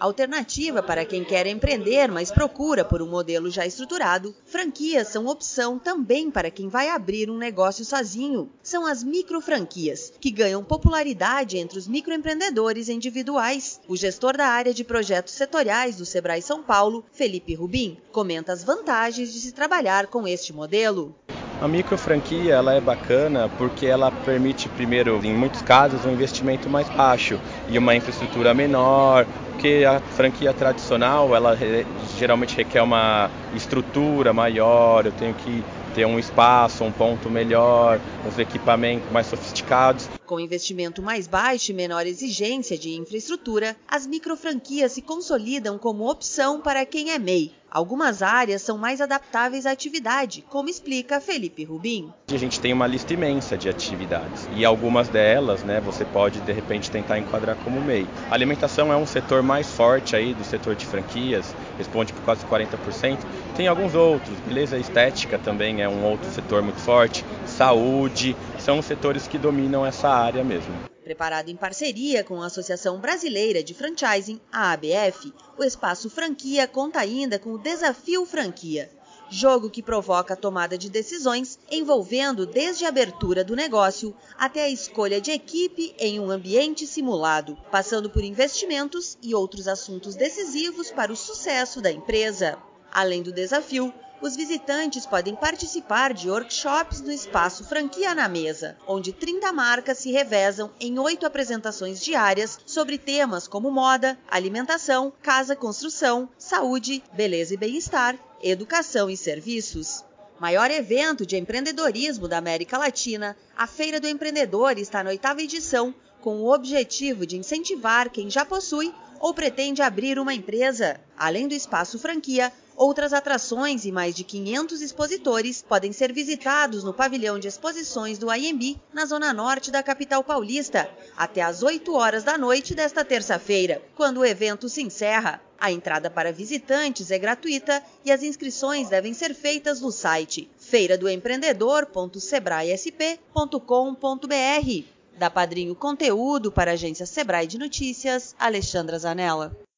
Alternativa para quem quer empreender, mas procura por um modelo já estruturado, franquias são opção também para quem vai abrir um negócio sozinho. São as microfranquias, que ganham popularidade entre os microempreendedores individuais. O gestor da área de projetos setoriais do Sebrae São Paulo, Felipe Rubim, comenta as vantagens de se trabalhar com este modelo. A micro franquia ela é bacana porque ela permite primeiro, em muitos casos, um investimento mais baixo e uma infraestrutura menor, porque a franquia tradicional ela geralmente requer uma estrutura maior, eu tenho que ter um espaço, um ponto melhor, os equipamentos mais sofisticados. Com investimento mais baixo e menor exigência de infraestrutura, as microfranquias se consolidam como opção para quem é MEI. Algumas áreas são mais adaptáveis à atividade, como explica Felipe Rubim. A gente tem uma lista imensa de atividades e algumas delas, né, você pode de repente tentar enquadrar como MEI. A alimentação é um setor mais forte aí do setor de franquias, responde por quase 40%. Tem alguns outros, beleza estética também é um outro setor muito forte, saúde, são os setores que dominam essa área mesmo. Preparado em parceria com a Associação Brasileira de Franchising, a ABF, o Espaço Franquia conta ainda com o Desafio Franquia, jogo que provoca a tomada de decisões envolvendo desde a abertura do negócio até a escolha de equipe em um ambiente simulado, passando por investimentos e outros assuntos decisivos para o sucesso da empresa. Além do desafio, os visitantes podem participar de workshops no espaço Franquia na Mesa, onde 30 marcas se revezam em oito apresentações diárias sobre temas como moda, alimentação, casa, construção, saúde, beleza e bem-estar, educação e serviços. Maior evento de empreendedorismo da América Latina, a Feira do Empreendedor está na oitava edição, com o objetivo de incentivar quem já possui ou pretende abrir uma empresa. Além do espaço franquia, Outras atrações e mais de 500 expositores podem ser visitados no pavilhão de exposições do IMB, na zona norte da capital paulista, até às 8 horas da noite desta terça-feira, quando o evento se encerra. A entrada para visitantes é gratuita e as inscrições devem ser feitas no site feiradoempreendedor.sebraesp.com.br. Da Padrinho Conteúdo para a agência Sebrae de Notícias, Alexandra Zanella.